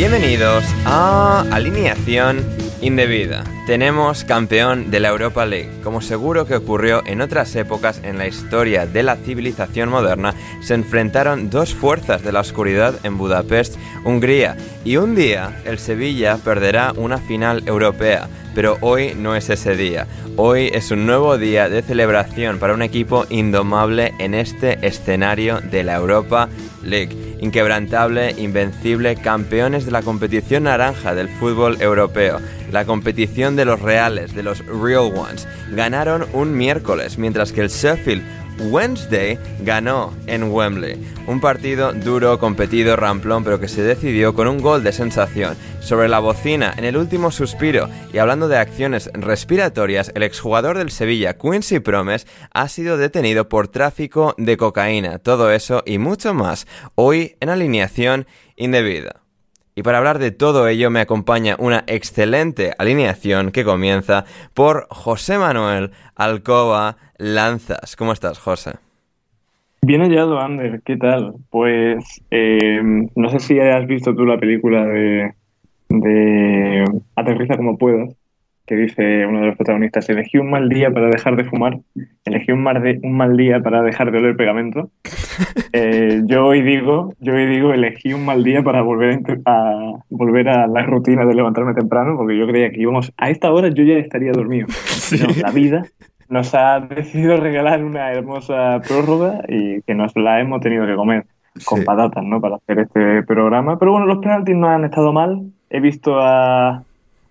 Bienvenidos a Alineación Indebida. Tenemos campeón de la Europa League. Como seguro que ocurrió en otras épocas en la historia de la civilización moderna, se enfrentaron dos fuerzas de la oscuridad en Budapest, Hungría, y un día el Sevilla perderá una final europea, pero hoy no es ese día. Hoy es un nuevo día de celebración para un equipo indomable en este escenario de la Europa League inquebrantable, invencible, campeones de la competición naranja del fútbol europeo, la competición de los reales, de los real ones. Ganaron un miércoles, mientras que el Sheffield Wednesday ganó en Wembley. Un partido duro, competido, ramplón, pero que se decidió con un gol de sensación. Sobre la bocina, en el último suspiro, y hablando de acciones respiratorias, el exjugador del Sevilla, Quincy Promes, ha sido detenido por tráfico de cocaína. Todo eso y mucho más, hoy en alineación indebida. Y para hablar de todo ello me acompaña una excelente alineación que comienza por José Manuel Alcoba Lanzas. ¿Cómo estás, José? Bien hallado, Ander. ¿Qué tal? Pues eh, no sé si has visto tú la película de, de Aterriza como puedas, que dice uno de los protagonistas, elegí un mal día para dejar de fumar, elegí un, mal de, un mal día para dejar de oler pegamento. Eh, yo hoy digo, yo hoy digo, elegí un mal día para volver a, volver a la rutina de levantarme temprano, porque yo creía que íbamos, a esta hora yo ya estaría dormido. la vida nos ha decidido regalar una hermosa prórroga y que nos la hemos tenido que comer con patatas, ¿no? Para hacer este programa. Pero bueno, los penaltis no han estado mal. He visto a,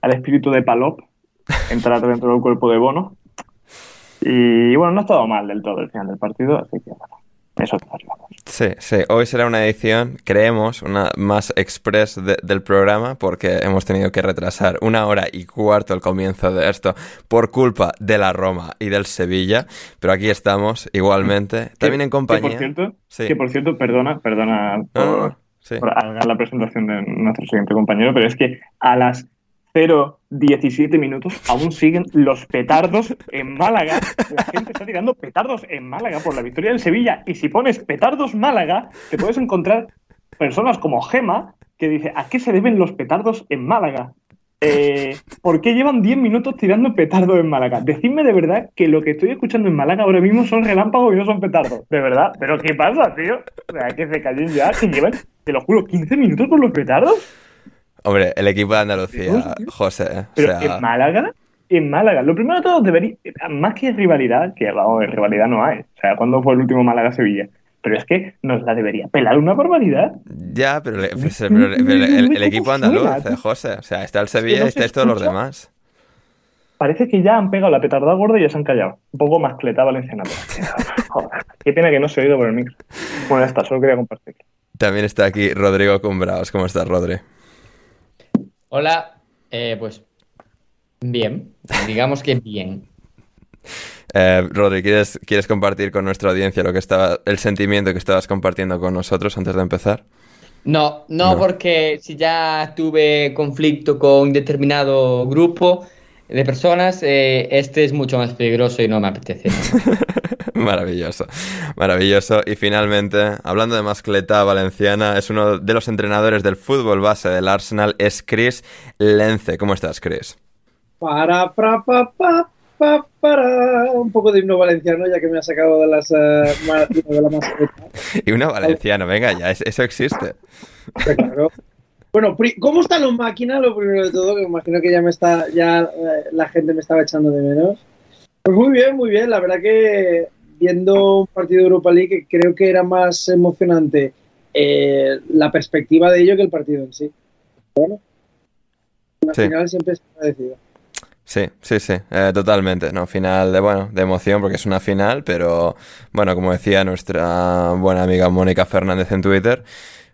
al espíritu de Palop entrar dentro del cuerpo de Bono. Y bueno, no ha estado mal del todo el final del partido, así que bueno, eso Sí, sí. Hoy será una edición, creemos, una más express del programa porque hemos tenido que retrasar una hora y cuarto el comienzo de esto por culpa de la Roma y del Sevilla. Pero aquí estamos igualmente, también en compañía. Que por cierto, que por cierto perdona, perdona por, por la presentación de nuestro siguiente compañero, pero es que a las 0-17 minutos aún siguen los petardos en Málaga. La gente está tirando petardos en Málaga por la victoria del Sevilla. Y si pones petardos Málaga, te puedes encontrar personas como Gema que dice, ¿a qué se deben los petardos en Málaga? Eh, ¿Por qué llevan 10 minutos tirando petardos en Málaga? Decidme de verdad que lo que estoy escuchando en Málaga ahora mismo son relámpagos y no son petardos. De verdad. ¿Pero qué pasa, tío? O sea, que se callen ya, que llevan, te lo juro, 15 minutos con los petardos. Hombre, el equipo de Andalucía, José. ¿eh? Pero en Málaga, en Málaga, lo primero de todo debería, más que rivalidad, que vamos, rivalidad no hay. O sea, ¿cuándo fue el último Málaga-Sevilla? Pero es que nos la debería pelar una barbaridad. Ya, pero, pues, el, equipo andaluz, José. O sea, está el Sevilla y estáis todos los demás. Parece que ya han pegado la petardada gorda y ya se han callado. Un poco más cleta valenciana. Joder, qué pena que no se ha oído por el micro. Bueno, ya está, solo quería compartir. También está aquí Rodrigo Cumbraos. ¿Cómo estás, Rodri? Hola, eh, pues bien, digamos que bien. Eh, Rodri, ¿quieres, ¿quieres compartir con nuestra audiencia lo que estaba, el sentimiento que estabas compartiendo con nosotros antes de empezar? No, no, porque si ya tuve conflicto con determinado grupo, de personas, eh, este es mucho más peligroso y no me apetece. maravilloso, maravilloso. Y finalmente, hablando de mascleta valenciana, es uno de los entrenadores del fútbol base del Arsenal, es Chris Lence. ¿Cómo estás, Chris? Para, para, para, para, para, un poco de himno valenciano, ya que me ha sacado de, las, eh, de la mascleta. Valenciano, venga ya, eso existe. Claro. Bueno, ¿cómo están los máquinas? Lo primero de todo, que me imagino que ya me está, ya eh, la gente me estaba echando de menos. Pues muy bien, muy bien. La verdad que viendo un partido de Europa League creo que era más emocionante eh, la perspectiva de ello que el partido en sí. Bueno, la final siempre es agradecido. Sí, sí, sí, eh, totalmente. No, final de bueno, de emoción porque es una final, pero bueno, como decía nuestra buena amiga Mónica Fernández en Twitter,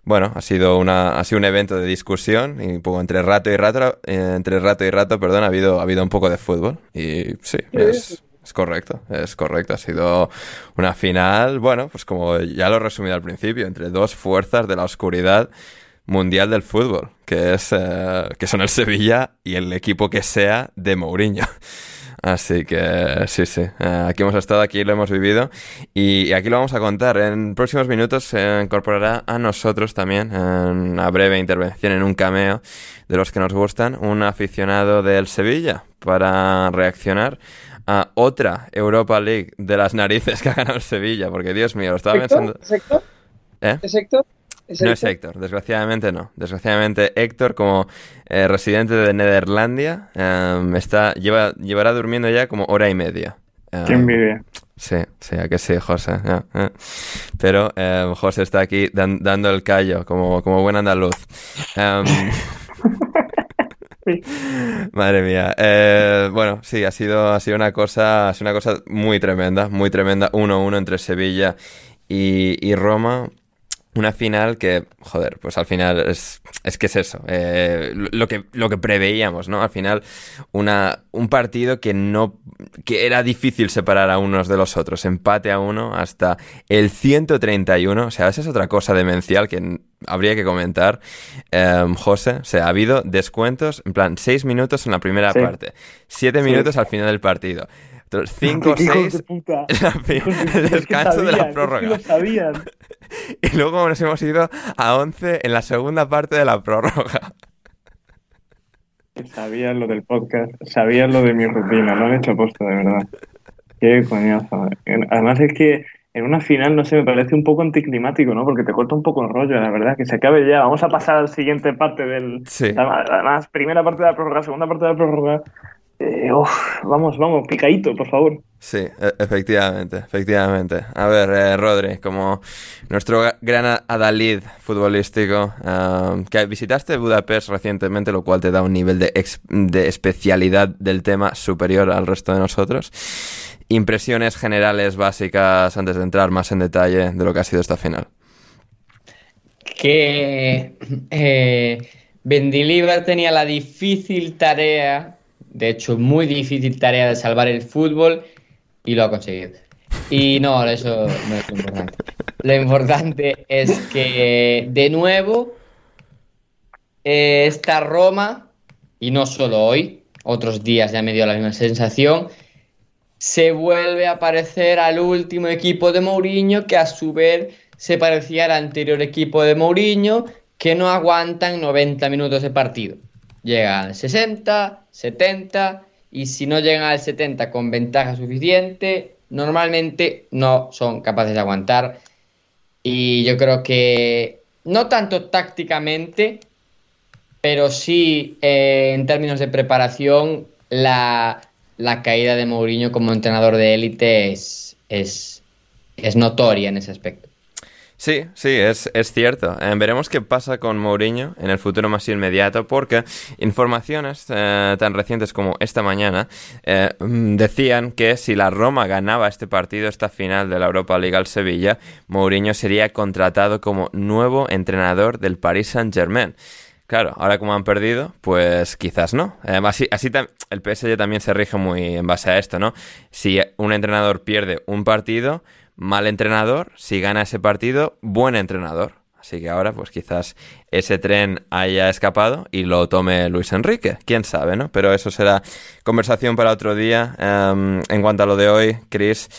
bueno, ha sido una, ha sido un evento de discusión y poco entre rato y rato, eh, entre rato y rato, perdón, ha habido, ha habido un poco de fútbol y sí, es, es correcto, es correcto. Ha sido una final, bueno, pues como ya lo he resumido al principio, entre dos fuerzas de la oscuridad mundial del fútbol, que es eh, que son el Sevilla y el equipo que sea de Mourinho. Así que sí, sí, eh, aquí hemos estado, aquí lo hemos vivido y, aquí lo vamos a contar. En próximos minutos se incorporará a nosotros también en una breve intervención, en un cameo de los que nos gustan, un aficionado del Sevilla para reaccionar a otra Europa League de las narices que ha ganado el Sevilla, porque Dios mío, lo estaba pensando. ¿Es Héctor? ¿Eh? ¿Es Héctor? no es Héctor, desgraciadamente no. Desgraciadamente Héctor, como eh, residente de Nederlandia, em, está, lleva, llevará durmiendo ya como hora y media. Qué em, envidia. Sí, sí, a que sí, José. Eh. Pero em, José está aquí dando el callo, como, como buen andaluz. Madre mía. Eh, bueno, sí, ha sido, ha sido una cosa, ha sido una cosa muy tremenda, muy tremenda. 1-1 entre Sevilla y, y Roma una final que, joder, pues al final es, es que es eso, eh, lo, que, lo que preveíamos, ¿no? Al final, una, un partido que no, que era difícil separar a unos de los otros, empate a uno hasta el 131, o sea, esa es otra cosa demencial que habría que comentar, em, José, o sea, ha habido descuentos, en plan, seis minutos en la primera parte, siete minutos al final del partido. 5 o 6 el descanso de la prórroga. Y luego nos hemos ido a 11 en la segunda parte de la prórroga. Sabían lo del podcast, sabían lo de mi rutina, lo han hecho posto, de verdad. Qué coñazo. Además es que en una final, no sé, me parece un poco anticlimático, ¿no? Porque te corta un poco el rollo, la verdad, que se acabe ya. Vamos a pasar a la siguiente parte del... Sí. Además, primera parte de la prórroga, segunda parte de la prórroga. Eh, vamos, vamos, picadito, por favor. Sí, e, efectivamente, efectivamente. A ver, eh, Rodri, como nuestro gran adalid futbolístico, que visitaste Budapest recientemente, lo cual te da un nivel de, de especialidad del tema superior al resto de nosotros. Impresiones generales básicas antes de entrar más en detalle de lo que ha sido esta final. Que eh, tenía la difícil tarea de hecho, muy difícil tarea de salvar el fútbol y lo ha conseguido. Y no, eso no es lo importante. Lo importante es que, de nuevo, eh, esta Roma, y no solo hoy, otros días ya me dio la misma sensación, se vuelve a parecer al último equipo de Mourinho, que a su vez se parecía al anterior equipo de Mourinho, que no aguantan 90 minutos de partido. Llegan 60, 70 y si no llegan al 70 con ventaja suficiente, normalmente no son capaces de aguantar. Y yo creo que no tanto tácticamente, pero sí eh, en términos de preparación, la, caída de Mourinho como entrenador de élite es, es, es notoria en ese aspecto. Sí, sí, es, es cierto. Eh, veremos qué pasa con Mourinho en el futuro más inmediato, porque informaciones eh, tan recientes como esta mañana eh, mm, decían que si la Roma ganaba este partido, esta final de la Europa League al Sevilla, Mourinho sería contratado como nuevo entrenador del Paris Saint-Germain. Claro, ahora como han perdido, pues quizás no. así, así el PSG también se rige muy en base a esto, ¿no? Si un entrenador pierde un partido, mal entrenador, si gana ese partido, buen entrenador. Así que ahora, pues quizás ese tren haya escapado y lo tome Luis Enrique. Quién sabe, ¿no? Pero eso será conversación para otro día. Em, en cuanto a lo de hoy, Chris.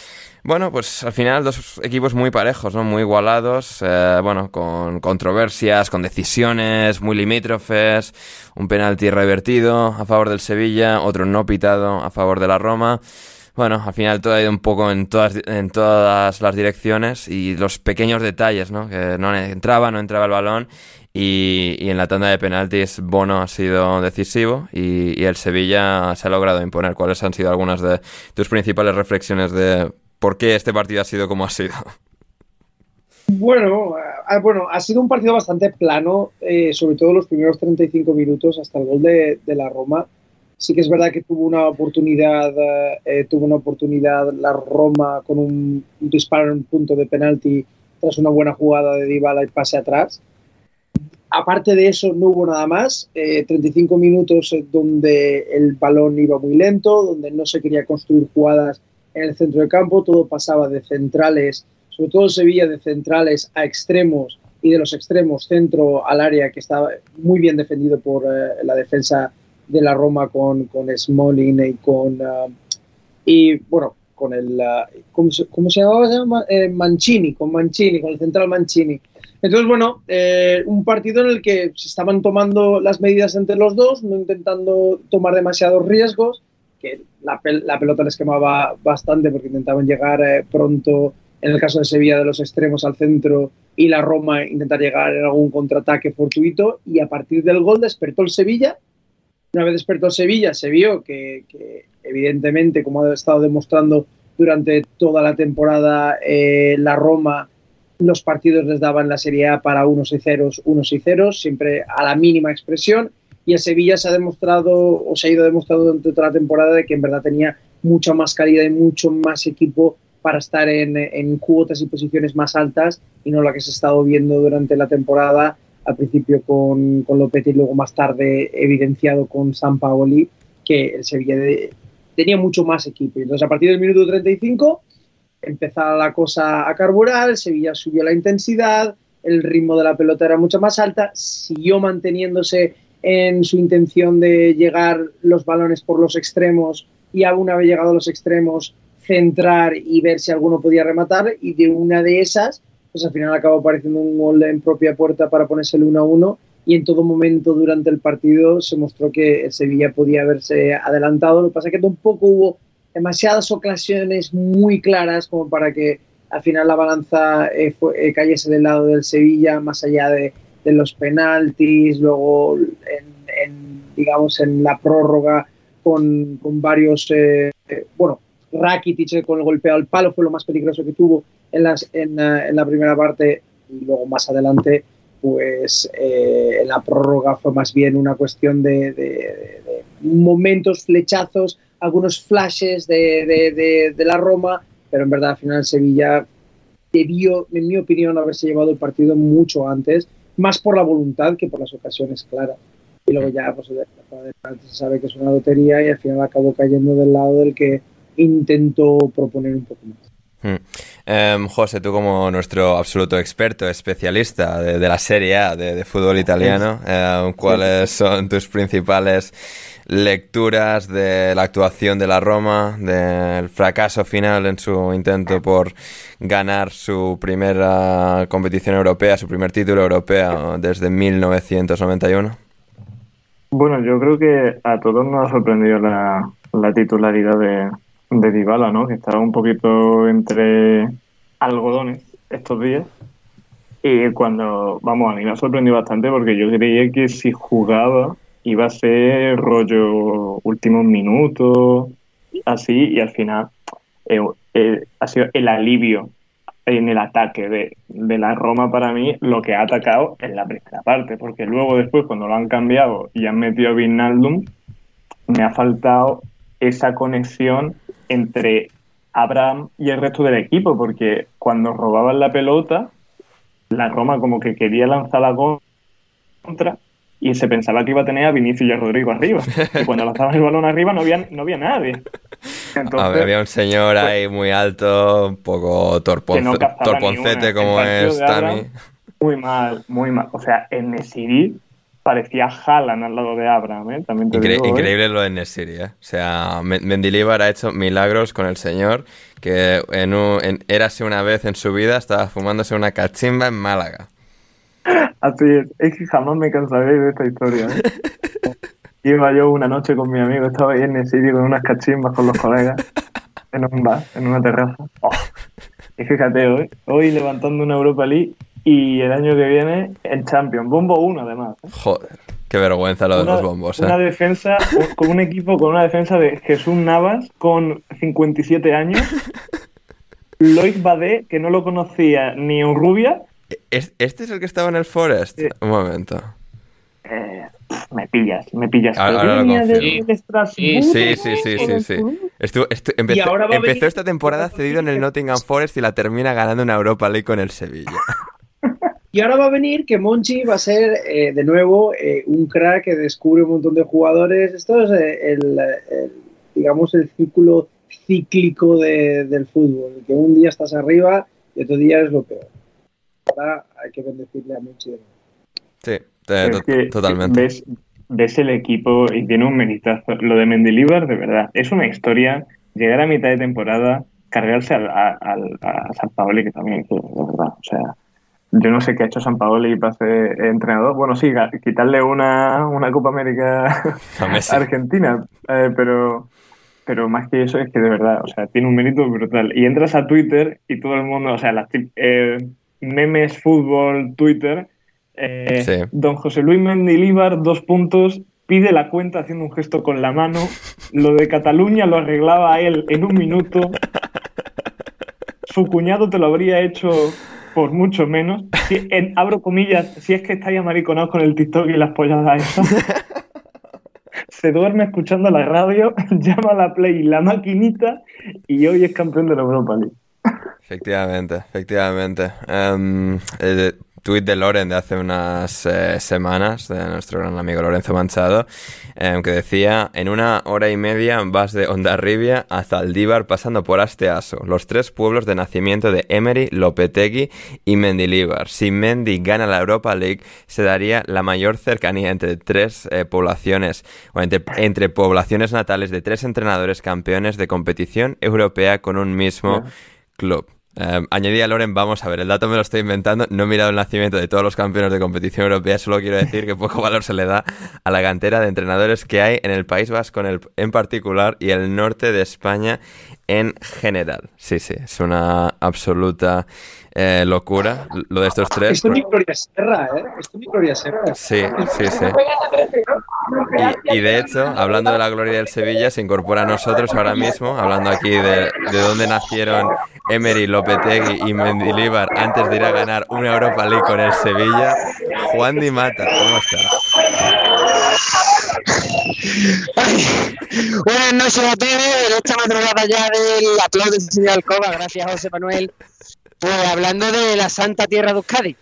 Bueno, pues al final dos equipos muy parejos, ¿no? Muy igualados, eh, bueno, con controversias, con decisiones muy limítrofes, un penalti revertido a favor del Sevilla, otro no pitado a favor de la Roma. Bueno, al final todo ha ido un poco en todas, en todas las direcciones y los pequeños detalles, ¿no? Que no entraba, no entraba el balón y, en la tanda de penaltis Bono ha sido decisivo y, y, el Sevilla se ha logrado imponer. ¿Cuáles han sido algunas de tus principales reflexiones de por qué este partido ha sido como ha sido? Bueno, bueno, ha sido un partido bastante plano, eh, sobre todo los primeros 35 minutos hasta el gol de, de la Roma Sí que es verdad que tuvo una oportunidad, eh, tuvo una oportunidad la Roma con un, disparo en un punto de penalti tras una buena jugada de Dybala y pase atrás. Aparte de eso, no hubo nada más. 35 eh, minutos donde el balón iba muy lento, donde no se quería construir jugadas en el centro de campo, todo pasaba de centrales, sobre todo Sevilla de centrales a extremos y de los extremos centro al área que estaba muy bien defendido por eh, la defensa de la Roma con, con Smalling y con. Uh, y bueno, con el. Uh, ¿cómo, se, ¿cómo, se, llamaba? Eh, Mancini, con Mancini, con el central Mancini. Entonces, bueno, eh, un partido en el que se estaban tomando las medidas entre los dos, no intentando tomar demasiados riesgos, que la, la pelota les quemaba bastante porque intentaban llegar eh, pronto, en el caso de Sevilla, de los extremos al centro y la Roma intentar llegar en algún contraataque fortuito. Y a partir del gol despertó el Sevilla una vez despertó Sevilla, se vio que, evidentemente, como ha estado demostrando durante toda la temporada, eh, la Roma, los partidos les daban la Serie A para unos y ceros, unos y ceros, siempre a la mínima expresión. Y a Sevilla se ha demostrado, o se ha ido demostrando durante toda la temporada, de que en verdad tenía mucha más calidad y mucho más equipo para estar en cuotas y posiciones más altas y no la que se ha estado viendo durante la temporada al principio con, con Lopetegui y luego más tarde evidenciado con San Paoli, que el Sevilla tenía mucho más equipo. Entonces, a partir del minuto 35 empezaba la cosa a carburar, Sevilla subió la intensidad, el ritmo de la pelota era mucho más alta, siguió manteniéndose en su intención de llegar los balones por los extremos y a una vez llegado a los extremos centrar y ver si alguno podía rematar y de una de esas pues al final acabó apareciendo un gol en propia puerta para ponerse el 1 a 1 y en todo momento durante el partido se mostró que el Sevilla podía haberse adelantado. Lo que pasa es que tampoco hubo demasiadas ocasiones muy claras como para que al final la balanza eh, eh, cayese del lado del Sevilla, más allá de, los penaltis, luego en, digamos en la prórroga con, varios, eh, bueno, Rakitic con el golpeo al palo fue lo más peligroso que tuvo en, las, en, en la primera parte y luego más adelante pues eh, la prórroga fue más bien una cuestión de, de, momentos, flechazos, algunos flashes de, de, la Roma, pero en verdad al final Sevilla debió, en mi opinión, haberse llevado el partido mucho antes, más por la voluntad que por las ocasiones claras. Y luego ya pues, se sabe que es una lotería y al final acabó cayendo del lado del que intento proponer un poco más. Hmm. Em, José, tú como nuestro absoluto experto, especialista de, la Serie A de, fútbol italiano, em, ¿cuáles son tus principales lecturas de la actuación de la Roma, del fracaso final en su intento por ganar su primera competición europea, su primer título europeo desde 1991? Bueno, yo creo que a todos nos ha sorprendido la titularidad de, de Dybala, ¿no? Que estaba un poquito entre algodones estos días. Y cuando, vamos, a mí me ha sorprendido bastante porque yo creía que si jugaba iba a ser rollo últimos minutos, así, y al final eh, eh, ha sido el alivio en el ataque de, de, la Roma para mí lo que ha atacado en la primera parte, porque luego después cuando lo han cambiado y han metido a Vinaldum, me ha faltado esa conexión entre Abraham y el resto del equipo, porque cuando robaban la pelota, la Roma como que quería lanzar la contra y se pensaba que iba a tener a Vinicius y a Rodrigo arriba. Y cuando lanzaban el balón arriba no había, no había nadie. había un señor pues ahí muy alto, un poco torponcete como es Tami. Muy mal, muy mal. O sea, en Nesiri parecía Haaland al lado de Abraham, ¿eh? También te Incre- digo, ¿eh? increíble lo de Nesiri, ¿eh? O sea, Men- Mendilibar ha hecho milagros con el señor que en un, en- érase una vez en su vida estaba fumándose una cachimba en Málaga. Así es, es que jamás me cansaré de esta historia. ¿eh? Iba yo una noche con mi amigo, estaba ahí en Nesiri con unas cachimbas con los colegas, en un bar, en una terraza. Oh. Y fíjate, hoy, hoy levantando una Europa League y el año que viene el Champions. Bombo 1 además. ¿eh? Joder, qué vergüenza lo de Una, los bombos, una ¿eh? defensa, un- con un equipo con una defensa de Jesús Navas con 57 años, Loic Badé, que no lo conocía ni Urrubia, ¿Es- ¿Este es el que estaba en el Forest? Sí. Un momento. Eh, me pillas, me pillas. Ahora- ahora lo Estrasburgo, Sí, Sí, sí, sí, sí, sí. Estuvo- estu- empezó, venir- esta temporada cedido en el Nottingham Forest y la termina ganando una Europa League con el Sevilla. Y ahora va a venir que Monchi va a ser eh, de nuevo eh, un crack que descubre un montón de jugadores. Esto es eh, el, el, digamos, el círculo cíclico de- del fútbol. Que un día estás arriba y otro día es lo peor. Ahora hay que bendecirle a Monchi. de nuevo. Sí, eh, Es to- que totalmente. Ves, ves el equipo y tiene un meritazo. Lo de Mendilibar, de verdad, es una historia. Llegar a mitad de temporada, cargarse al, a, al- a San Paoli, que también, que, de verdad, o sea, yo no sé qué ha hecho San Paoli para ser entrenador. Bueno, sí, quitarle una, una Copa América A Argentina, eh, pero, pero más que eso es que de verdad, o sea, tiene un mérito brutal. Y entras a Twitter y todo el mundo, o sea, las eh, memes, fútbol, Twitter, eh, Sí. don José Luis Mendilíbar, dos puntos, pide la cuenta haciendo un gesto con la mano, lo de Cataluña lo arreglaba él en un minuto, su cuñado te lo habría hecho por mucho menos, Si- en- abro comillas, si es que estáis amariconados con el TikTok y las polladas esas. Se duerme escuchando la radio, llama a la Play la maquinita y hoy es campeón de la Europa League. Efectivamente, efectivamente. Em, el tuit de Loren de hace unas eh, semanas, de nuestro gran amigo Lorenzo Manchado, em, que decía, en una hora y media vas de Ondarribia a Zaldívar pasando por Asteaso, los tres pueblos de nacimiento de Emery, Lopetegui y Mendilíbar. Si Mendy gana la Europa League, se daría la mayor cercanía entre tres eh, poblaciones, o entre, entre poblaciones natales de tres entrenadores campeones de competición europea con un mismo club. Eh, añadía Loren, vamos a ver, el dato me lo estoy inventando, no he mirado el nacimiento de todos los campeones de competición europea, solo quiero decir que poco valor se le da a la cantera de entrenadores que hay en el País Vasco en, el- en particular y el norte de España en general. Sí, sí, es una absoluta eh, locura lo de estos tres. Esto es mi Gloria Serra, ¿eh? Esto es mi Gloria Serra. Sí, sí, sí. Y, y de hecho, hablando de la gloria del Sevilla, se incorpora a nosotros ahora mismo, hablando aquí de, de dónde nacieron Emery, Lopetegui y Mendilíbar antes de ir a ganar una Europa League con el Sevilla. Juan Di Mata, ¿cómo estás? Buenas noches a todos, en esta madrugada ya del aplauso del señor Alcoba, gracias José Manuel. Pues hablando de la santa tierra de Euskadi,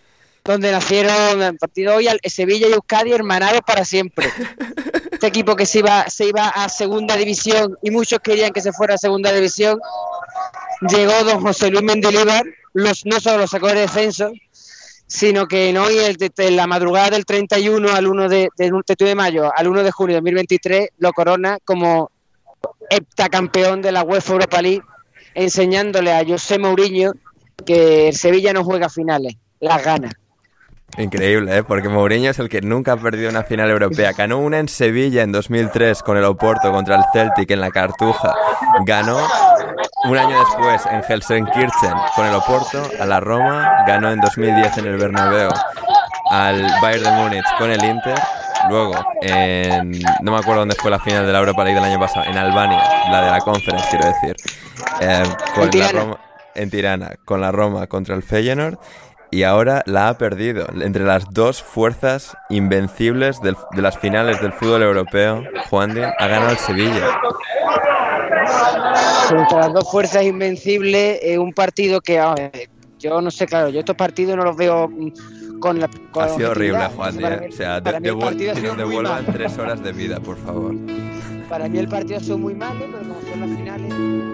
donde nacieron el partido hoy Sevilla y Euskadi hermanados para siempre. Este equipo que se iba, se iba a segunda división y muchos querían que se fuera a segunda división, llegó don José Luis Mendilibar, los, no solo lo sacó de descenso, sino que en hoy, de la madrugada del 31 al 1 de, del 31 de mayo al 1 de junio de 2023, lo corona como heptacampeón de la UEFA Europa League, enseñándole a José Mourinho que el Sevilla no juega finales, las gana. Increíble, ¿eh? Porque Mourinho es el que nunca ha perdido una final europea. Ganó una en Sevilla en 2003 con el Oporto contra el Celtic en la Cartuja. Ganó un año después en Helsenkirchen con el Oporto a la Roma. Ganó en 2010 en el Bernabéu al Bayern de Múnich con el Inter. Luego, en, no me acuerdo dónde fue la final de la Europa League del año pasado, en Albania, la de la Conference, quiero decir. Eh, con En la Tirana. Roma, en Tirana, con la Roma contra el Feyenoord y ahora la ha perdido entre las dos fuerzas invencibles del- de las finales del fútbol europeo. Juan de ha ganado el Sevilla. Entre las dos fuerzas invencibles, eh, un partido que a ver, yo no sé, claro, yo estos partidos no los veo con la. con Ha sido horrible. Juan mí- O sea, de- devuel- devuelvan tres horas de vida, por favor. Para mí el partido ha sido muy malo, pero como son las finales.